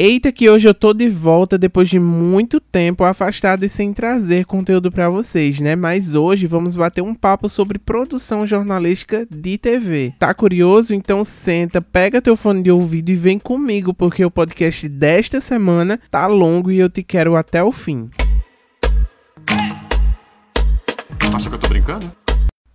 Eita que hoje eu tô de volta depois de muito tempo afastado e sem trazer conteúdo para vocês, né? Mas hoje vamos bater um papo sobre produção jornalística de TV. Tá curioso? Então senta, pega teu fone de ouvido e vem comigo, porque o podcast desta semana tá longo e eu te quero até o fim. Acha que eu tô brincando?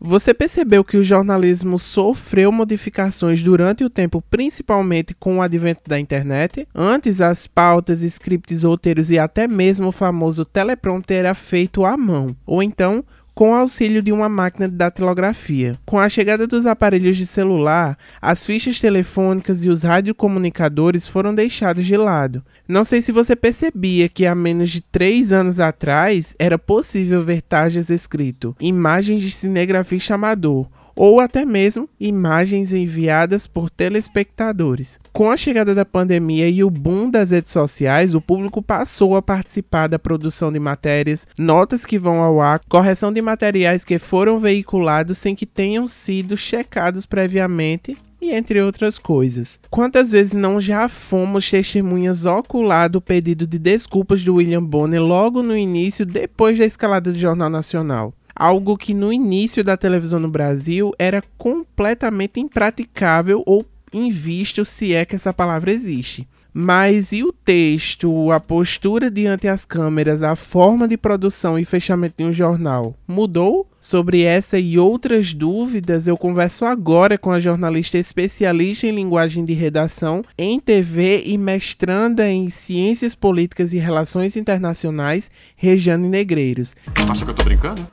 Você percebeu que o jornalismo sofreu modificações durante o tempo, principalmente com o advento da internet? Antes, as pautas, scripts, roteiros e até mesmo o famoso teleprompter era feito à mão, ou então com o auxílio de uma máquina de datilografia. Com a chegada dos aparelhos de celular, as fichas telefônicas e os radiocomunicadores foram deixados de lado. Não sei se você percebia que há menos de três anos atrás era possível ver tarjas escrito imagens de cinegrafista amador ou até mesmo imagens enviadas por telespectadores. Com a chegada da pandemia e o boom das redes sociais, o público passou a participar da produção de matérias, notas que vão ao ar, correção de materiais que foram veiculados sem que tenham sido checados previamente e entre outras coisas. Quantas vezes não já fomos testemunhas ocular do pedido de desculpas do William Bonner logo no início, depois da escalada do Jornal Nacional? Algo que no início da televisão no Brasil era completamente impraticável ou invisto, se é que essa palavra existe. Mas e o texto, a postura diante as câmeras, a forma de produção e fechamento de um jornal mudou? Sobre essa e outras dúvidas, eu converso agora com a jornalista especialista em linguagem de redação em TV e mestranda em Ciências Políticas e Relações Internacionais, Regiane Negreiros. Acha que eu tô brincando?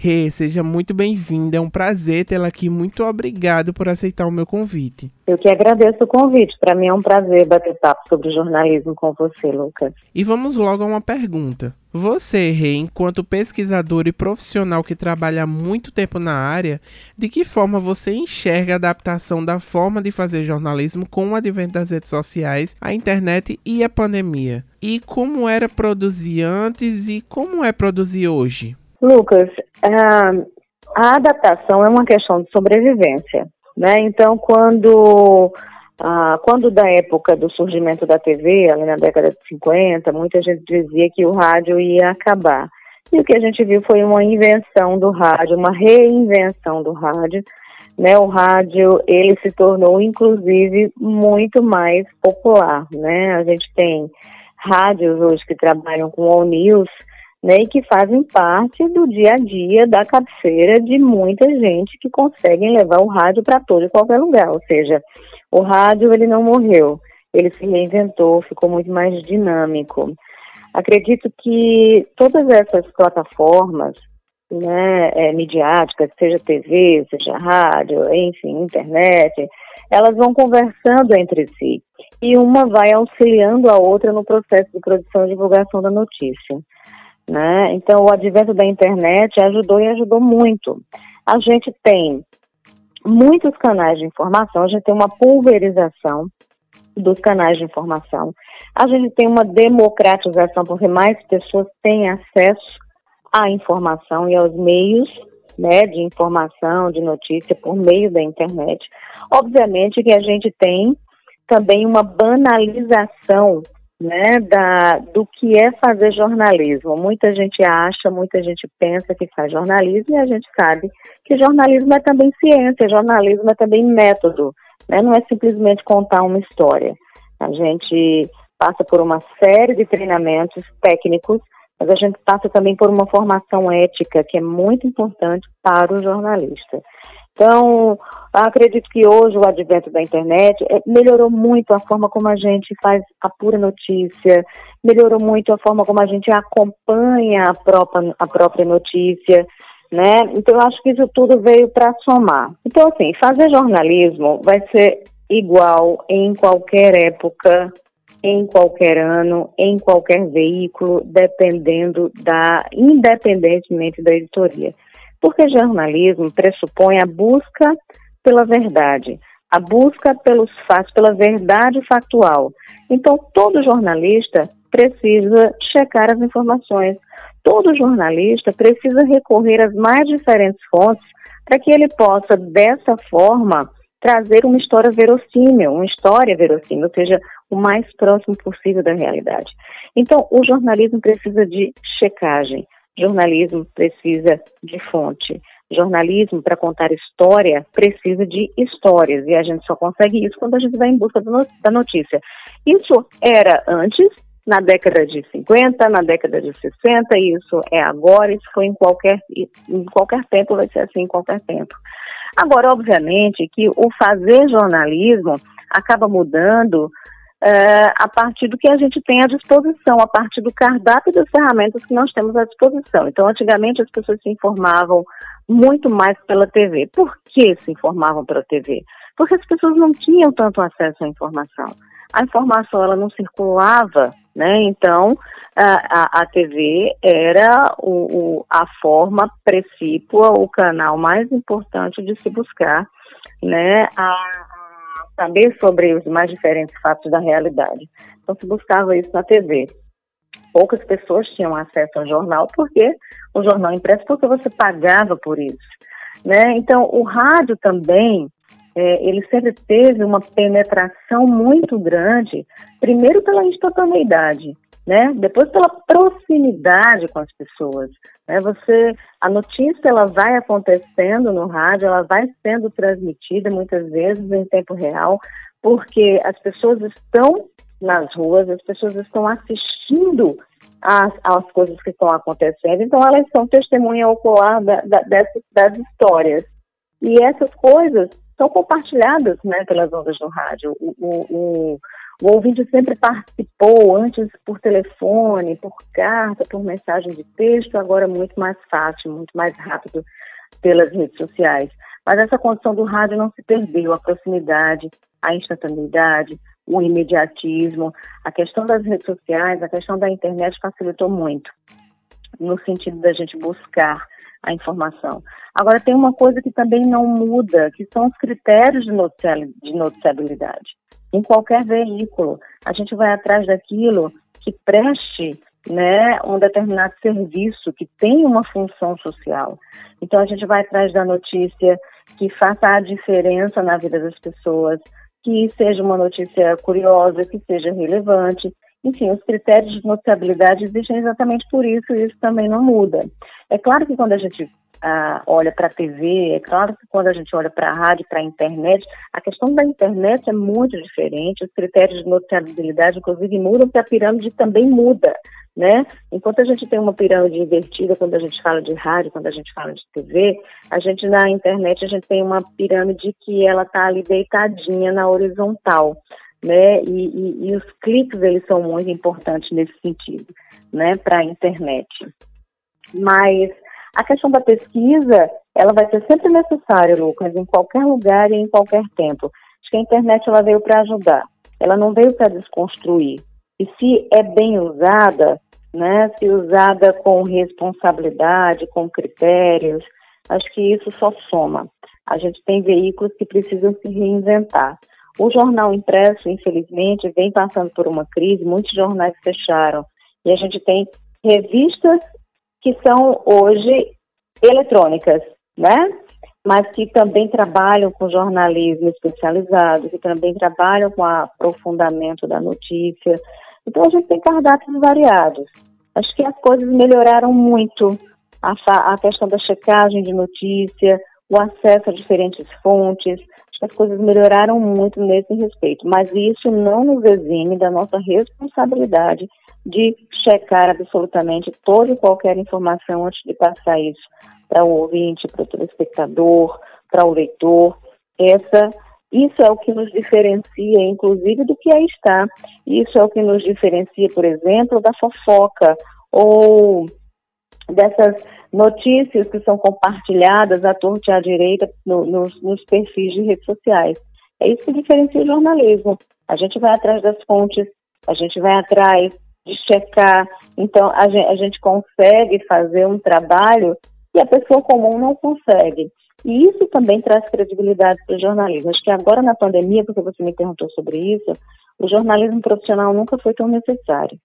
Rê, seja muito bem-vinda. É um prazer tê-la aqui. Muito obrigado por aceitar o meu convite. Eu que agradeço o convite. Para mim é um prazer bater papo sobre jornalismo com você, Lucas. E vamos logo a uma pergunta. Você, Rê, enquanto pesquisador e profissional que trabalha há muito tempo na área, de que forma você enxerga a adaptação da forma de fazer jornalismo com o advento das redes sociais, a internet e a pandemia? E como era produzir antes e como é produzir hoje? Lucas, a adaptação é uma questão de sobrevivência, né? Então, quando quando da época do surgimento da TV, ali na década de 50, muita gente dizia que o rádio ia acabar. E o que a gente viu foi uma invenção do rádio, uma reinvenção do rádio. Né, o rádio ele se tornou inclusive muito mais popular, né? A gente tem rádios hoje que trabalham com all news, né, e que fazem parte do dia a dia da cabeceira de muita gente que conseguem levar o rádio para todo e qualquer lugar. Ou seja, o rádio ele não morreu, ele se reinventou, ficou muito mais dinâmico. Acredito que todas essas plataformas, né, é, midiáticas, seja TV, seja rádio, enfim, internet, elas vão conversando entre si e uma vai auxiliando a outra no processo de produção e divulgação da notícia. Né? Então, o advento da internet ajudou e ajudou muito. A gente tem muitos canais de informação, a gente tem uma pulverização dos canais de informação, a gente tem uma democratização, porque mais pessoas têm acesso à informação e aos meios né, de informação, de notícia por meio da internet. Obviamente que a gente tem também uma banalização né, da, do que é fazer jornalismo. Muita gente acha, muita gente pensa que faz jornalismo e a gente sabe que jornalismo é também ciência, jornalismo é também método, né, não é simplesmente contar uma história. A gente passa por uma série de treinamentos técnicos, mas a gente passa também por uma formação ética que é muito importante para o jornalista. Então, acredito que hoje o advento da internet é, melhorou muito a forma como a gente faz a pura notícia, melhorou muito a forma como a gente acompanha a própria, a própria notícia, né? Então, eu acho que isso tudo veio para somar. Então, assim, fazer jornalismo vai ser igual em qualquer época, em qualquer ano, em qualquer veículo, dependendo da, independentemente da editoria. Porque jornalismo pressupõe a busca pela verdade, a busca pelos fatos, pela verdade factual. Então, todo jornalista precisa checar as informações. Todo jornalista precisa recorrer às mais diferentes fontes para que ele possa, dessa forma, trazer uma história verossímil, uma história verossímil, ou seja, o mais próximo possível da realidade. Então, o jornalismo precisa de checagem, jornalismo precisa de fonte. Jornalismo, para contar história, precisa de histórias, e a gente só consegue isso quando a gente vai em busca da notícia. Isso era antes, na década de 50, na década de 60, isso é agora, isso foi em qualquer, em qualquer tempo, vai ser assim em qualquer tempo. Agora, obviamente, que o fazer jornalismo acaba mudando é, a partir do que a gente tem à disposição, a partir do cardápio das ferramentas que nós temos à disposição. Então, antigamente as pessoas se informavam muito mais pela TV. Por que se informavam pela TV? Porque as pessoas não tinham tanto acesso à informação. A informação ela não circulava, né? Então a, a, a TV era o, o, a forma precípua, o canal mais importante de se buscar, né? A, saber sobre os mais diferentes fatos da realidade. Então se buscava isso na TV. Poucas pessoas tinham acesso ao jornal porque o jornal impresso porque você pagava por isso, né? Então o rádio também é, ele sempre teve uma penetração muito grande, primeiro pela instantaneidade, né? Depois pela proximidade com as pessoas, né? Você, a notícia ela vai acontecendo no rádio, ela vai sendo transmitida muitas vezes em tempo real, porque as pessoas estão nas ruas, as pessoas estão assistindo às, às coisas que estão acontecendo, então elas são testemunha ocular da, da, dessas, das histórias. E essas coisas são compartilhadas né, pelas ondas do rádio. O, o, o, o ouvinte sempre participou, antes por telefone, por carta, por mensagem de texto, agora é muito mais fácil, muito mais rápido pelas redes sociais. Mas essa condição do rádio não se perdeu, a proximidade, a instantaneidade, o imediatismo, a questão das redes sociais, a questão da internet facilitou muito, no sentido da gente buscar a informação. Agora, tem uma coisa que também não muda, que são os critérios de, noticiabilidade em qualquer veículo. A gente vai atrás daquilo que preste né, um determinado serviço, que tem uma função social. Então, a gente vai atrás da notícia que faça a diferença na vida das pessoas, que seja uma notícia curiosa, que seja relevante. Enfim, os critérios de noticiabilidade existem exatamente por isso e isso também não muda. É claro que quando a gente ah, olha para a TV, é claro que quando a gente olha para a rádio, para a internet, a questão da internet é muito diferente, os critérios de noticiabilidade, inclusive, mudam, porque a pirâmide também muda, né? Enquanto a gente tem uma pirâmide invertida quando a gente fala de rádio, quando a gente fala de TV, a gente na internet a gente tem uma pirâmide que ela está ali deitadinha na horizontal, né? E, e, e os cliques eles são muito importantes nesse sentido, né? Para a internet. Mas a questão da pesquisa, ela vai ser sempre necessária, Lucas, em qualquer lugar e em qualquer tempo. Acho que a internet ela veio para ajudar, ela não veio para desconstruir. E se é bem usada, né, se usada com responsabilidade, com critérios, acho que isso só soma. A gente tem veículos que precisam se reinventar. O jornal impresso, infelizmente, vem passando por uma crise, muitos jornais fecharam. E a gente tem revistas que são hoje eletrônicas, né? Mas que também trabalham com jornalismo especializado, que também trabalham com aprofundamento da notícia. Então a gente tem cardápios variados. Acho que as coisas melhoraram muito. A, a questão da checagem de notícia, o acesso a diferentes fontes, as coisas melhoraram muito nesse respeito. Mas isso não nos exime da nossa responsabilidade de checar absolutamente toda e qualquer informação antes de passar isso para o ouvinte, para o telespectador, para o leitor. Essa, isso é o que nos diferencia, inclusive, do que aí está. Isso é o que nos diferencia, por exemplo, da fofoca ou dessas notícias que são compartilhadas à torta e à direita no, nos, nos perfis de redes sociais. É isso que diferencia o jornalismo. A gente vai atrás das fontes, a gente vai atrás de checar. Então, a gente, a gente consegue fazer um trabalho que a pessoa comum não consegue. E isso também traz credibilidade para o jornalismo. Acho que agora na pandemia, porque você me perguntou sobre isso, o jornalismo profissional nunca foi tão necessário.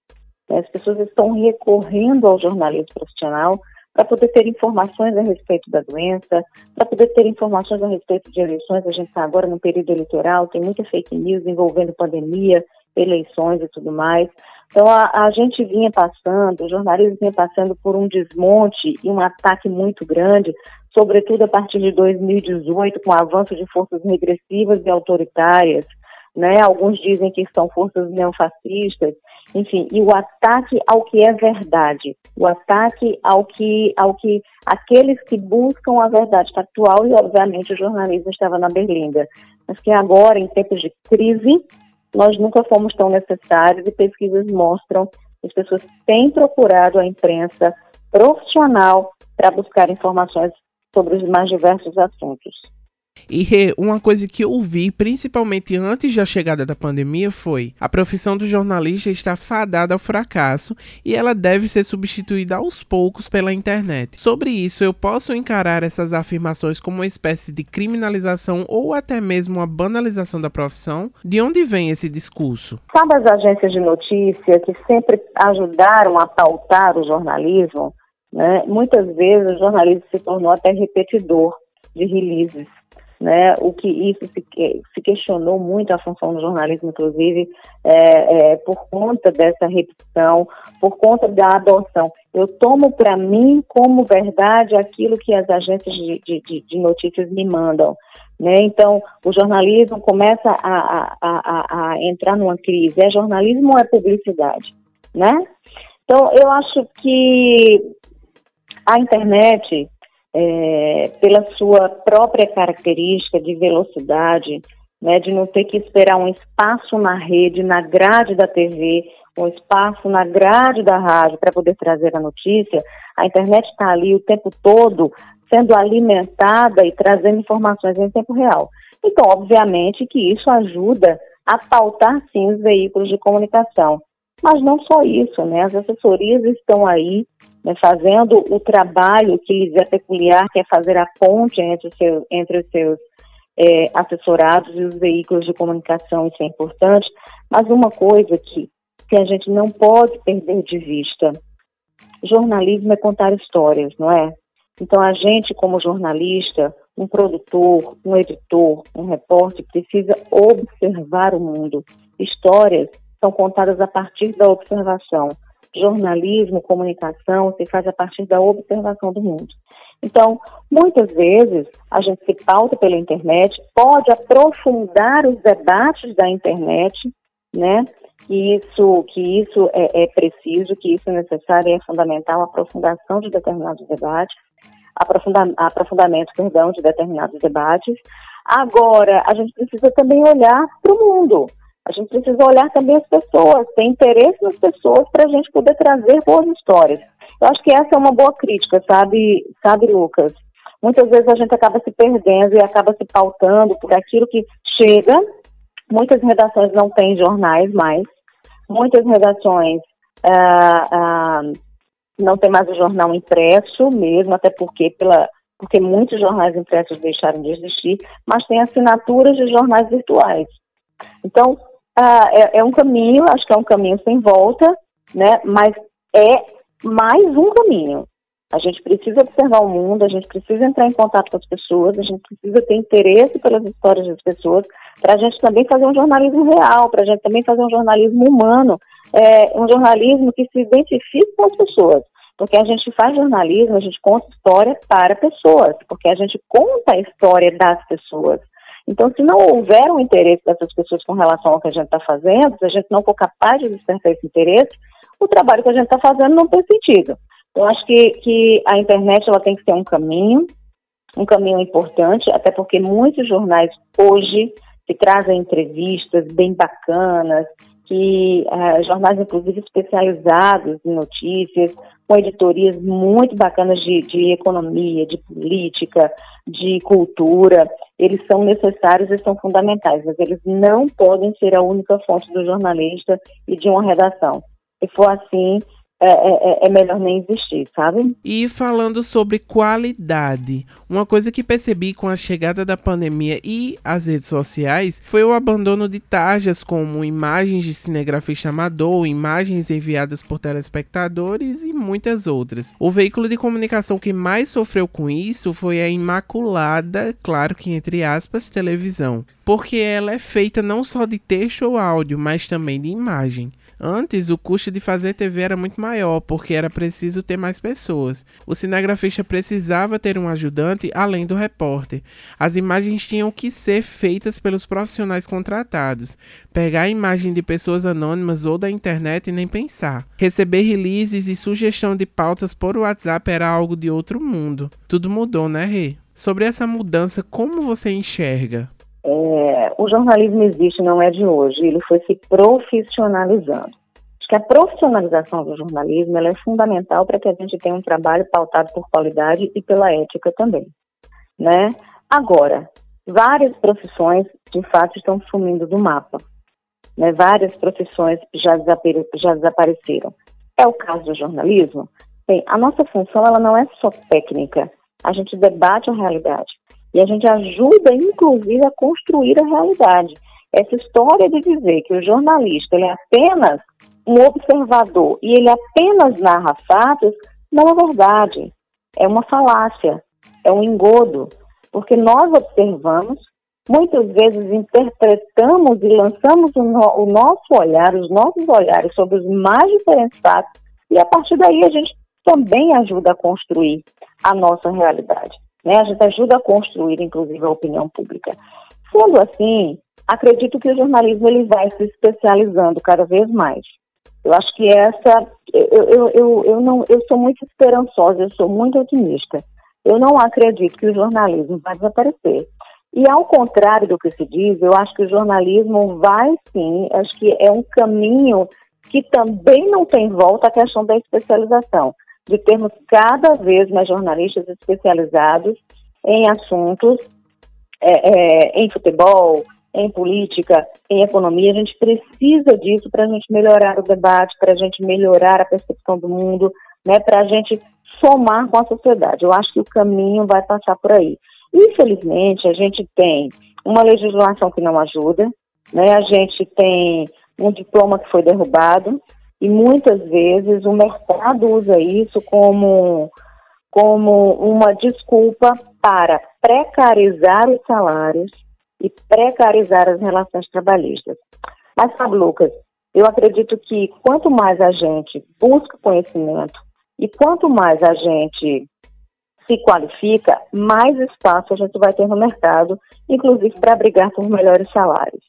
As pessoas estão recorrendo ao jornalismo profissional para poder ter informações a respeito da doença, para poder ter informações a respeito de eleições. A gente está agora no período eleitoral, tem muita fake news envolvendo pandemia, eleições e tudo mais. Então a, a gente vinha passando, o jornalismo vinha passando por um desmonte e um ataque muito grande, sobretudo a partir de 2018, com o avanço de forças regressivas e autoritárias. Né? Alguns dizem que são forças neofascistas, enfim, e o ataque ao que é verdade, o ataque ao que, ao que aqueles que buscam a verdade factual e, obviamente, o jornalismo estava na berlinda. Mas que agora, em tempos de crise, nós nunca fomos tão necessários e pesquisas mostram que as pessoas têm procurado a imprensa profissional para buscar informações sobre os mais diversos assuntos. E uma coisa que eu vi, principalmente antes da chegada da pandemia, foi a profissão do jornalista está fadada ao fracasso e ela deve ser substituída aos poucos pela internet. Sobre isso, eu posso encarar essas afirmações como uma espécie de criminalização ou até mesmo uma banalização da profissão? De onde vem esse discurso? Sabe as agências de notícia que sempre ajudaram a pautar o jornalismo? Né? Muitas vezes o jornalismo se tornou até repetidor de releases né, o que isso se, se, questionou muito a função do jornalismo, inclusive, é, é, por conta dessa repetição, por conta da adoção. Eu tomo para mim como verdade aquilo que as agências de, de, de notícias me mandam. Né? Então, o jornalismo começa a, a, a, a entrar numa crise. É jornalismo ou é publicidade? Né? Então, eu acho que a internet é, pela sua própria característica de velocidade, né, de não ter que esperar um espaço na rede, na grade da TV, um espaço na grade da rádio para poder trazer a notícia, a internet está ali o tempo todo sendo alimentada e trazendo informações em tempo real. Então, obviamente que isso ajuda a pautar sim os veículos de comunicação. Mas não só isso, né? As assessorias estão aí né, fazendo o trabalho que lhes é peculiar, que é fazer a ponte entre os seus, entre os seus é, assessorados e os veículos de comunicação, isso é importante. Mas uma coisa que, que a gente não pode perder de vista: jornalismo é contar histórias, não é? Então, a gente, como jornalista, um produtor, um editor, um repórter, precisa observar o mundo. Histórias são contadas a partir da observação. Jornalismo, comunicação se faz a partir da observação do mundo. Então, muitas vezes a gente se pauta pela internet, pode aprofundar os debates da internet, né? Que isso, que isso é, é preciso, que isso é necessário e é fundamental, a aprofundação de determinados debates, aprofunda, aprofundamento, perdão, de determinados debates. Agora, a gente precisa também olhar para o mundo. A gente precisa olhar também as pessoas, ter interesse nas pessoas para a gente poder trazer boas histórias. Eu acho que essa é uma boa crítica, sabe, sabe, Lucas? Muitas vezes a gente acaba se perdendo e acaba se pautando por aquilo que chega. Muitas redações não têm jornais mais. Muitas redações ah, ah, não tem mais o jornal impresso mesmo, até porque pela porque muitos jornais impressos deixaram de existir, mas tem assinaturas de jornais virtuais. Então, ah, é, é um caminho, acho que é um caminho sem volta, né? Mas é mais um caminho. A gente precisa observar o mundo, a gente precisa entrar em contato com as pessoas, a gente precisa ter interesse pelas histórias das pessoas, para a gente também fazer um jornalismo real, para a gente também fazer um jornalismo humano, é, um jornalismo que se identifique com as pessoas. Porque a gente faz jornalismo, a gente conta história para pessoas, porque a gente conta a história das pessoas. Então, se não houver um interesse dessas pessoas com relação ao que a gente está fazendo, se a gente não for capaz de despertar esse interesse, o trabalho que a gente está fazendo não tem sentido. Eu acho que, que a internet ela tem que ser um caminho, um caminho importante, até porque muitos jornais hoje que trazem entrevistas bem bacanas, que uh, jornais inclusive especializados em notícias, com editorias muito bacanas de, de economia, de política, de cultura, eles são necessários e são fundamentais, mas eles não podem ser a única fonte do jornalista e de uma redação. Se for assim, é, é, é, melhor nem existir, sabe? E falando sobre qualidade, uma coisa que percebi com a chegada da pandemia e as redes sociais foi o abandono de tarjas como imagens de cinegrafista amador, imagens enviadas por telespectadores e muitas outras. O veículo de comunicação que mais sofreu com isso foi a Imaculada, claro que entre aspas, televisão, porque ela é feita não só de texto ou áudio, mas também de imagem. Antes, o custo de fazer TV era muito maior, porque era preciso ter mais pessoas. O cinegrafista precisava ter um ajudante além do repórter. As imagens tinham que ser feitas pelos profissionais contratados. Pegar a imagem de pessoas anônimas ou da internet e nem pensar. Receber releases e sugestão de pautas por WhatsApp era algo de outro mundo. Tudo mudou, né, Rê? Sobre essa mudança, como você enxerga? É, o jornalismo existe, não é de hoje, ele foi se profissionalizando. Acho que a profissionalização do jornalismo é fundamental para que a gente tenha um trabalho pautado por qualidade e pela ética também. Né? Agora, várias profissões, de fato, estão sumindo do mapa. Né? Várias profissões já, desapare já desapareceram. É o caso do jornalismo? Bem, a nossa função ela não é só técnica, a gente debate a realidade. E a gente ajuda, inclusive, a construir a realidade. Essa história de dizer que o jornalista é apenas um observador e ele apenas narra fatos não é verdade. É uma falácia, é um engodo, porque nós observamos, muitas vezes interpretamos e lançamos o, no, o nosso olhar, os nossos olhares sobre os mais diferentes fatos, e a partir daí a gente também ajuda a construir a nossa realidade. Né? A gente ajuda a construir, inclusive, a opinião pública. Sendo assim, acredito que o jornalismo ele vai se especializando cada vez mais. Eu acho que essa, eu, eu, eu, eu, não, eu sou muito esperançosa, eu sou muito otimista. Eu não acredito que o jornalismo vai desaparecer. E ao contrário do que se diz, eu acho que o jornalismo vai sim, acho que é um caminho que também não tem volta a questão da especialização de termos cada vez mais jornalistas especializados em assuntos, é, é, em futebol, em política, em economia. A gente precisa disso para a gente melhorar o debate, para a gente melhorar a percepção do mundo, né, para a gente somar com a sociedade. Eu acho que o caminho vai passar por aí. Infelizmente, a gente tem uma legislação que não ajuda, né, a gente tem um diploma que foi derrubado, e muitas vezes o mercado usa isso como, como uma desculpa para precarizar os salários e precarizar as relações trabalhistas. Mas, sabe, Lucas, eu acredito que quanto mais a gente busca conhecimento e quanto mais a gente se qualifica, mais espaço a gente vai ter no mercado, inclusive para brigar por melhores salários.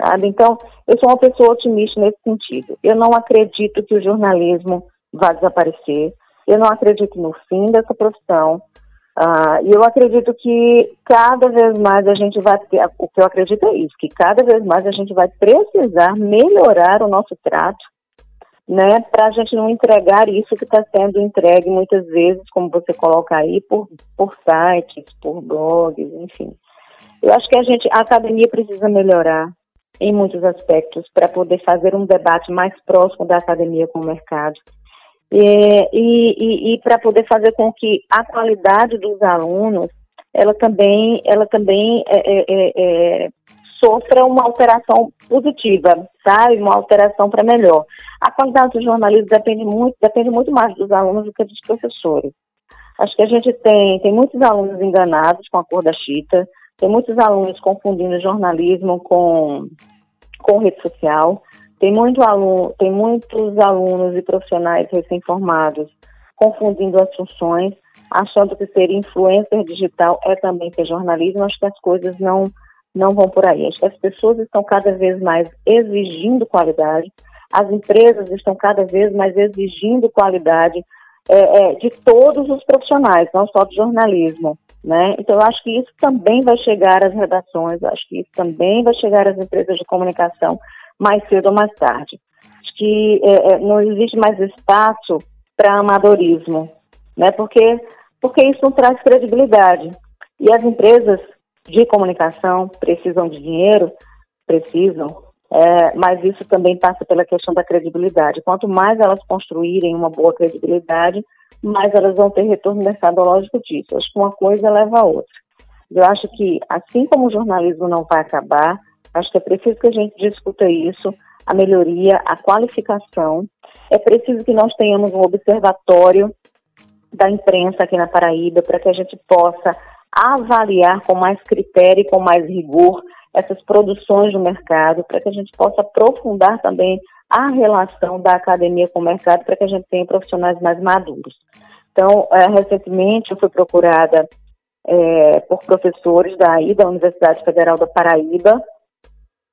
Sabe? Então, eu sou uma pessoa otimista nesse sentido. Eu não acredito que o jornalismo vá desaparecer. Eu não acredito no fim dessa profissão. Uh, e eu acredito que cada vez mais a gente vai ter, o que eu acredito é isso, que cada vez mais a gente vai precisar melhorar o nosso trato, né, para a gente não entregar isso que está sendo entregue muitas vezes, como você coloca aí, por, por sites, por blogs, enfim. Eu acho que a gente, a academia precisa melhorar, em muitos aspectos para poder fazer um debate mais próximo da academia com o mercado. E, e, e para poder fazer com que a qualidade dos alunos ela também ela também é, é, é, é sofra uma alteração positiva, sabe? Uma alteração para melhor. A qualidade do jornalismo depende muito, depende muito mais dos alunos do que dos professores. Acho que a gente tem, tem muitos alunos enganados com a cor da chita, tem muitos alunos confundindo jornalismo com, com rede social. Tem, muito aluno, tem muitos alunos e profissionais recém-formados confundindo as funções, achando que ser influencer digital é também ser jornalismo. Acho que as coisas não, não vão por aí. Acho que as pessoas estão cada vez mais exigindo qualidade, as empresas estão cada vez mais exigindo qualidade é, é, de todos os profissionais, não só do jornalismo. Né? Então, eu acho que isso também vai chegar às redações, acho que isso também vai chegar às empresas de comunicação mais cedo ou mais tarde. Acho que é, é, não existe mais espaço para amadorismo, né? porque, porque isso não traz credibilidade. E as empresas de comunicação precisam de dinheiro? Precisam. é, mas isso também passa pela questão da credibilidade. Quanto mais elas construírem uma boa credibilidade, mais elas vão ter retorno mercadológico disso. Acho que uma coisa leva a outra. Eu acho que, assim como o jornalismo não vai acabar, acho que é preciso que a gente discuta isso, a melhoria, a qualificação. É preciso que nós tenhamos um observatório da imprensa aqui na Paraíba para que a gente possa avaliar com mais critério e com mais rigor essas produções do mercado, para que a gente possa aprofundar também a relação da academia com o mercado, para que a gente tenha profissionais mais maduros. Então, é, recentemente eu fui procurada é, por professores daí da Universidade Federal da Paraíba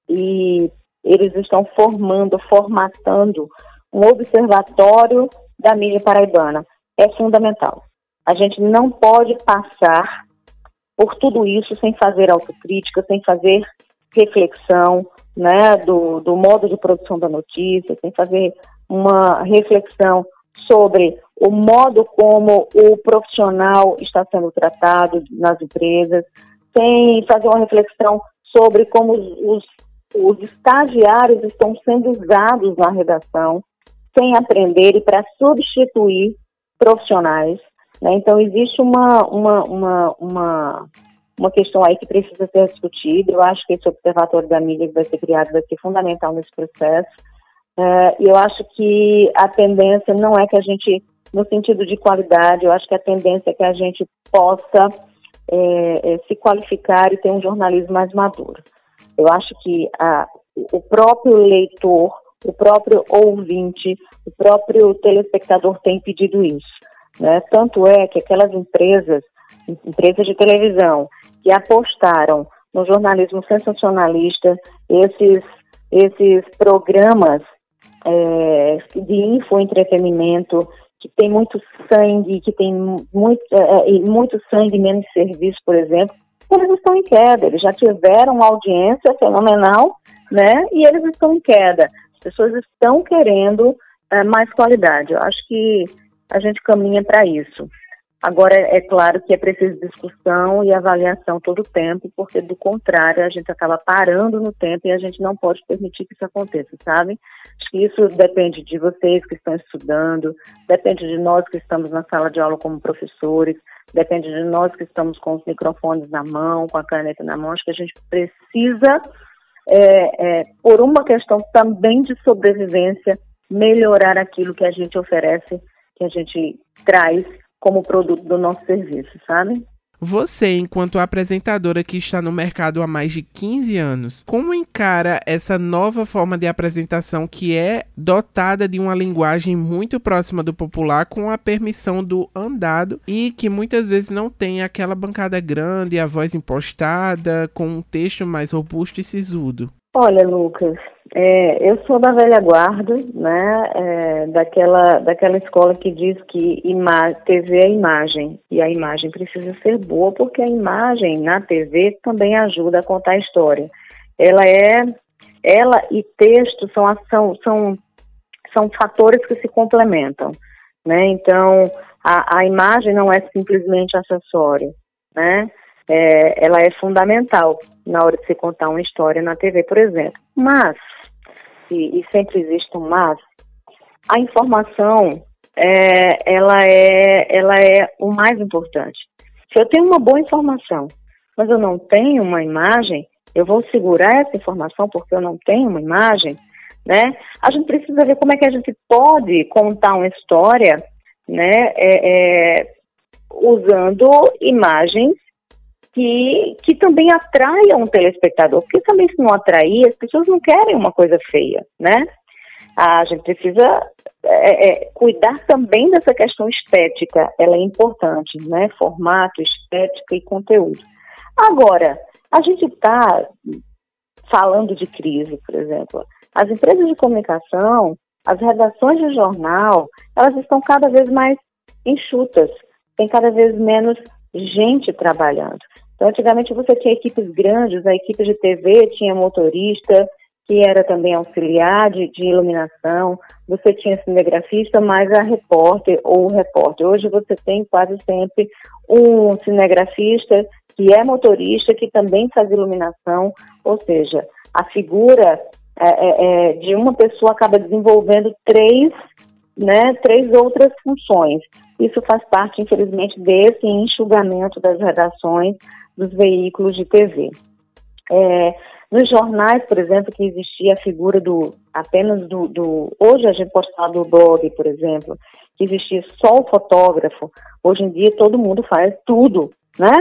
e eles estão formando, formatando um observatório da mídia paraibana. É fundamental. A gente não pode passar por tudo isso sem fazer autocrítica, sem fazer reflexão né, do, do modo de produção da notícia, sem fazer uma reflexão sobre o modo como o profissional está sendo tratado nas empresas, sem fazer uma reflexão sobre como os, os estagiários estão sendo usados na redação, sem aprender e para substituir profissionais. Né? Então, existe uma, uma, uma, uma, uma questão aí que precisa ser discutida. Eu acho que esse observatório da mídia que vai ser criado vai ser fundamental nesse processo. É, e eu acho que a tendência não é que a gente, no sentido de qualidade, eu acho que a tendência é que a gente possa é, é, se qualificar e ter um jornalismo mais maduro. Eu acho que a, o próprio leitor, o próprio ouvinte, o próprio telespectador tem pedido isso. Né? Tanto é que aquelas empresas, empresas de televisão, que apostaram no jornalismo sensacionalista, esses, esses programas é, de infoentretenimento, que tem muito sangue, que tem muito, é, é muito sangue menos serviço, por exemplo, eles estão em queda. Eles já tiveram uma audiência fenomenal, né? E eles estão em queda. As pessoas estão querendo é, mais qualidade. Eu acho que a gente caminha para isso. Agora, é claro que é preciso discussão e avaliação todo o tempo, porque do contrário, a gente acaba parando no tempo e a gente não pode permitir que isso aconteça, sabe? Acho que isso depende de vocês que estão estudando, depende de nós que estamos na sala de aula como professores, depende de nós que estamos com os microfones na mão, com a caneta na mão. Acho que a gente precisa, é, é, por uma questão também de sobrevivência, melhorar aquilo que a gente oferece que a gente traz como produto do nosso serviço, sabe? Você, enquanto apresentadora que está no mercado há mais de 15 anos, como encara essa nova forma de apresentação que é dotada de uma linguagem muito próxima do popular com a permissão do andado e que muitas vezes não tem aquela bancada grande, a voz impostada, com um texto mais robusto e sisudo? Olha, Lucas, é, eu sou da velha guarda, né, é, daquela, daquela escola que diz que ima TV é imagem, e a imagem precisa ser boa, porque a imagem na TV também ajuda a contar a história. Ela é, ela e texto são, são, são, são fatores que se complementam, né, então a, a imagem não é simplesmente acessório, né, é, ela é fundamental na hora de se contar uma história na TV, por exemplo. Mas, e, e sempre existe um mas, a informação é, ela, é, ela é o mais importante. Se eu tenho uma boa informação, mas eu não tenho uma imagem, eu vou segurar essa informação porque eu não tenho uma imagem, né? A gente precisa ver como é que a gente pode contar uma história, né? É, é, usando imagens que, que também atraia um telespectador, porque também se não atrair, as pessoas não querem uma coisa feia, né? A gente precisa é, é, cuidar também dessa questão estética, ela é importante, né? Formato, estética e conteúdo. Agora, a gente está falando de crise, por exemplo. As empresas de comunicação, as redações de jornal, elas estão cada vez mais enxutas, tem cada vez menos gente trabalhando. Então, antigamente você tinha equipes grandes, a equipe de TV tinha motorista, que era também auxiliar de, de iluminação, você tinha cinegrafista, mais a repórter ou repórter. Hoje você tem quase sempre um cinegrafista que é motorista, que também faz iluminação, ou seja, a figura é, é, é, de uma pessoa acaba desenvolvendo três, né, três outras funções. Isso faz parte, infelizmente, desse enxugamento das redações dos veículos de TV. É, nos jornais, por exemplo, que existia a figura do apenas do, do, Hoje a gente pode falar do blog, por exemplo, que existia só o fotógrafo. Hoje em dia todo mundo faz tudo, né?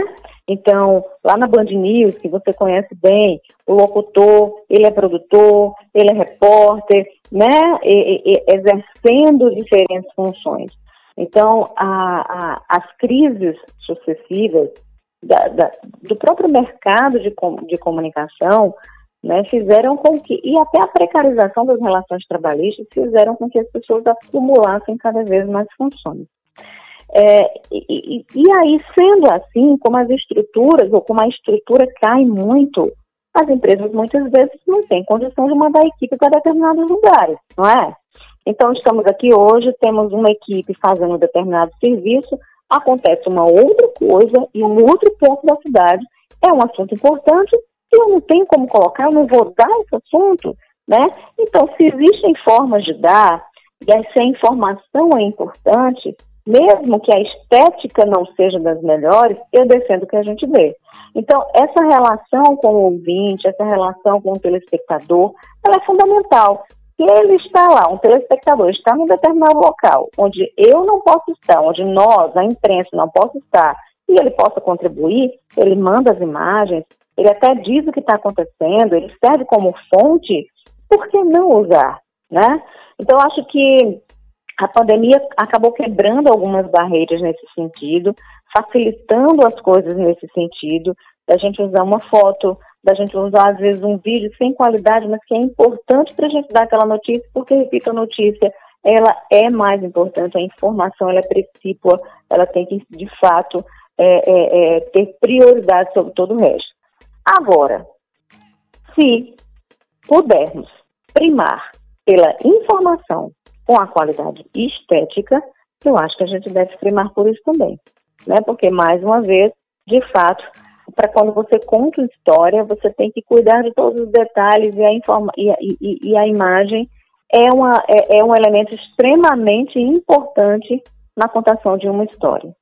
Então, lá na Band News, que você conhece bem, o locutor, ele é produtor, ele é repórter, né? E, e, exercendo diferentes funções. Então, a, a, as crises sucessivas da, da, do próprio mercado de, de comunicação né, fizeram com que, e até a precarização das relações trabalhistas fizeram com que as pessoas acumulassem cada vez mais funções. É, e, e, aí, sendo assim, como as estruturas, ou como a estrutura cai muito, as empresas muitas vezes não têm condição de mandar equipe para determinados lugares, não é? Então, estamos aqui hoje, temos uma equipe fazendo determinado serviço, acontece uma outra coisa e um outro ponto da cidade, é um assunto importante e eu não tenho como colocar, eu não vou dar esse assunto, né? Então, se existem formas de dar, e se a informação é importante, mesmo que a estética não seja das melhores, eu defendo que a gente vê. Então, essa relação com o ouvinte, essa relação com o telespectador, ela é fundamental. Se ele está lá, um telespectador está num determinado local, onde eu não posso estar, onde nós, a imprensa, não possa estar, e ele possa contribuir, ele manda as imagens, ele até diz o que está acontecendo, ele serve como fonte, por que não usar? Né? Então, acho que a pandemia acabou quebrando algumas barreiras nesse sentido, facilitando as coisas nesse sentido, da gente usar uma foto, da gente usar às vezes um vídeo sem qualidade, mas que é importante para a gente dar aquela notícia, porque, repito, a notícia ela é mais importante, a informação ela é precípua, ela tem que, de fato, é, é, é, ter prioridade sobre todo o resto. Agora, se pudermos primar pela informação com a qualidade estética, eu acho que a gente deve primar por isso também, né? Porque mais uma vez, de fato, para quando você conta uma história, você tem que cuidar de todos os detalhes e a, informa e, e, e a imagem é, uma, é, é um elemento extremamente importante na contação de uma história.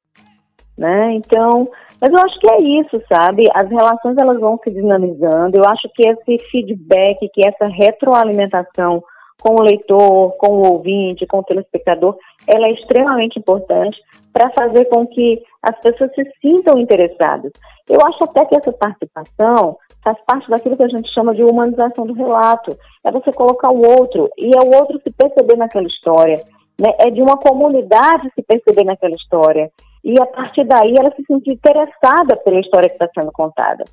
Né? Então, mas eu acho que é isso, sabe? As relações elas vão se dinamizando. Eu acho que esse feedback, que essa retroalimentação com o leitor, com o ouvinte, com o telespectador, ela é extremamente importante para fazer com que as pessoas se sintam interessadas. Eu acho até que essa participação faz parte daquilo que a gente chama de humanização do relato. É você colocar o outro e é o outro se perceber naquela história. Né? É de uma comunidade se perceber naquela história. E a partir daí ela se sentir interessada pela história que está sendo contada.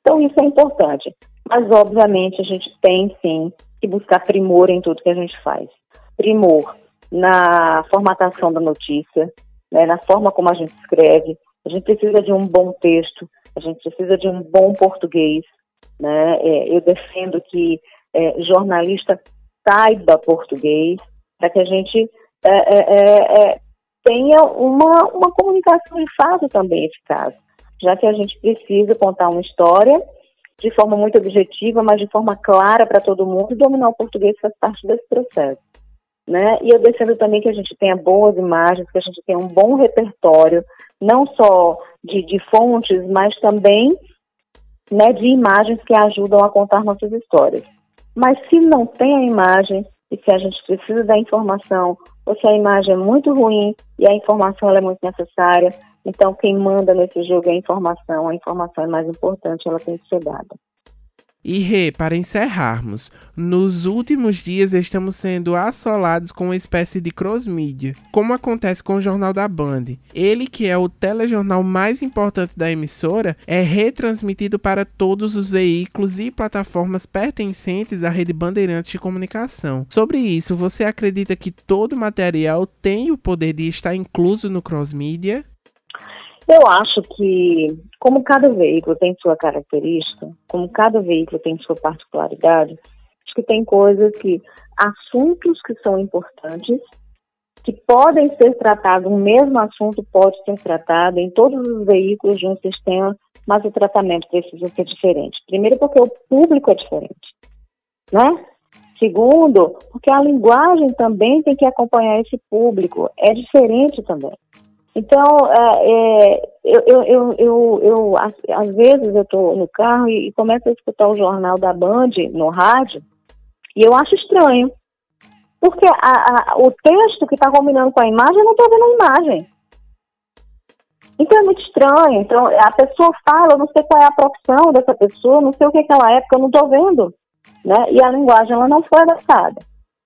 Então isso é importante. Mas, obviamente, a gente tem sim que buscar primor em tudo que a gente faz. Primor na formatação da notícia, né, na forma como a gente escreve. A gente precisa de um bom texto, a gente precisa de um bom português. Né? É, eu defendo que é, jornalista saiba português para que a gente é, é, é, é, tenha uma, uma comunicação de fato também eficaz, já que a gente precisa contar uma história de forma muito objetiva, mas de forma clara para todo mundo, e dominar o português faz parte desse processo. Né? E eu defendo também que a gente tenha boas imagens, que a gente tenha um bom repertório, não só de, de fontes, mas também né, de imagens que ajudam a contar nossas histórias. Mas se não tem a imagem e se a gente precisa da informação, ou se a imagem é muito ruim e a informação é muito necessária, então, quem manda nesse jogo é a informação. A informação é mais importante, ela tem que ser dada. E Rê, para encerrarmos, nos últimos dias estamos sendo assolados com uma espécie de cross-mídia, como acontece com o Jornal da Band. Ele, que é o telejornal mais importante da emissora, é retransmitido para todos os veículos e plataformas pertencentes à rede Bandeirantes de Comunicação. Sobre isso, você acredita que todo material tem o poder de estar incluso no cross-mídia? Eu acho que, como cada veículo tem sua característica, como cada veículo tem sua particularidade, acho que tem coisas que, assuntos que são importantes, que podem ser tratados, o mesmo assunto pode ser tratado em todos os veículos de um sistema, mas o tratamento precisa ser diferente. Primeiro porque o público é diferente, né? Segundo, porque a linguagem também tem que acompanhar esse público, é diferente também. Então, é, é, eu, eu, eu, eu, às, vezes eu estou no carro e, começo a escutar o jornal da Band no rádio e eu acho estranho. Porque a, a, o texto que está combinando com a imagem, eu não estou vendo a imagem. Então é muito estranho. Então a pessoa fala, eu não sei qual é a profissão dessa pessoa, não sei o que, é que ela é, porque eu não estou vendo. Né? E a linguagem ela não foi adaptada.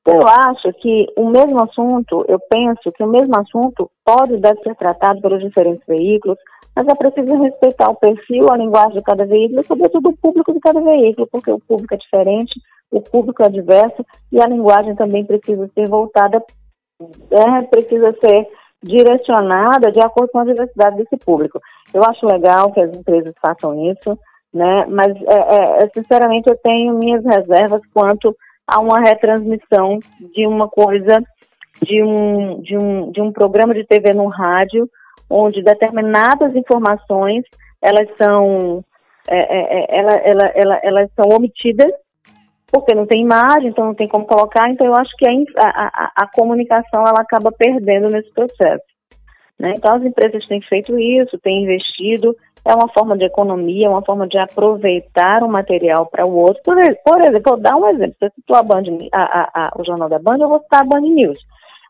Eu acho que o mesmo assunto, eu penso que o mesmo assunto pode e deve ser tratado pelos diferentes veículos, mas é preciso respeitar o perfil, a linguagem de cada veículo, e sobretudo o público de cada veículo, porque o público é diferente, o público é diverso e a linguagem também precisa ser voltada, é, precisa ser direcionada de acordo com a diversidade desse público. Eu acho legal que as empresas façam isso, né? Mas é, é, sinceramente eu tenho minhas reservas quanto a uma retransmissão de uma coisa, de um, de um, de um programa de TV no rádio, onde determinadas informações elas são é, é, é ela, ela, ela, elas são omitidas porque não tem imagem, então não tem como colocar, então eu acho que a, a, a comunicação ela acaba perdendo nesse processo. Né? Então as empresas têm feito isso, têm investido, é uma forma de economia, é uma forma de aproveitar um material para o outro. Por, por, exemplo, vou dar um exemplo, você citou a Band, a, a, o Jornal da Band, eu vou citar a Band News.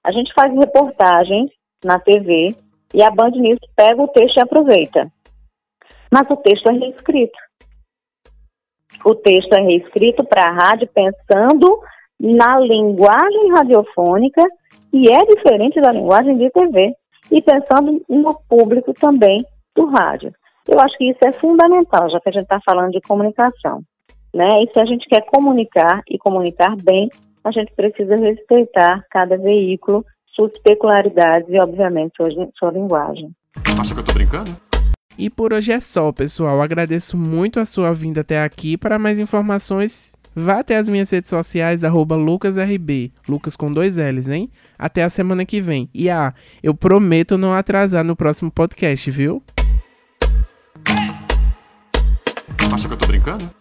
A gente faz reportagens na TV e a Band News pega o texto e aproveita. Mas o texto é reescrito o texto é reescrito para a rádio pensando na linguagem radiofônica e é diferente da linguagem de TV e pensando no público também do rádio. Eu acho que isso é fundamental, já que a gente está falando de comunicação. Né? E se a gente quer comunicar e comunicar bem, a gente precisa respeitar cada veículo, suas peculiaridades e, obviamente, sua, sua linguagem. Acha que eu estou brincando? E por hoje é só, pessoal. Agradeço muito a sua vinda até aqui. Para mais informações, vá até as minhas redes sociais, LucasRB, Lucas com dois L's, hein? Até a semana que vem. E ah, eu prometo não atrasar no próximo podcast, viu? Acha que eu tô brincando?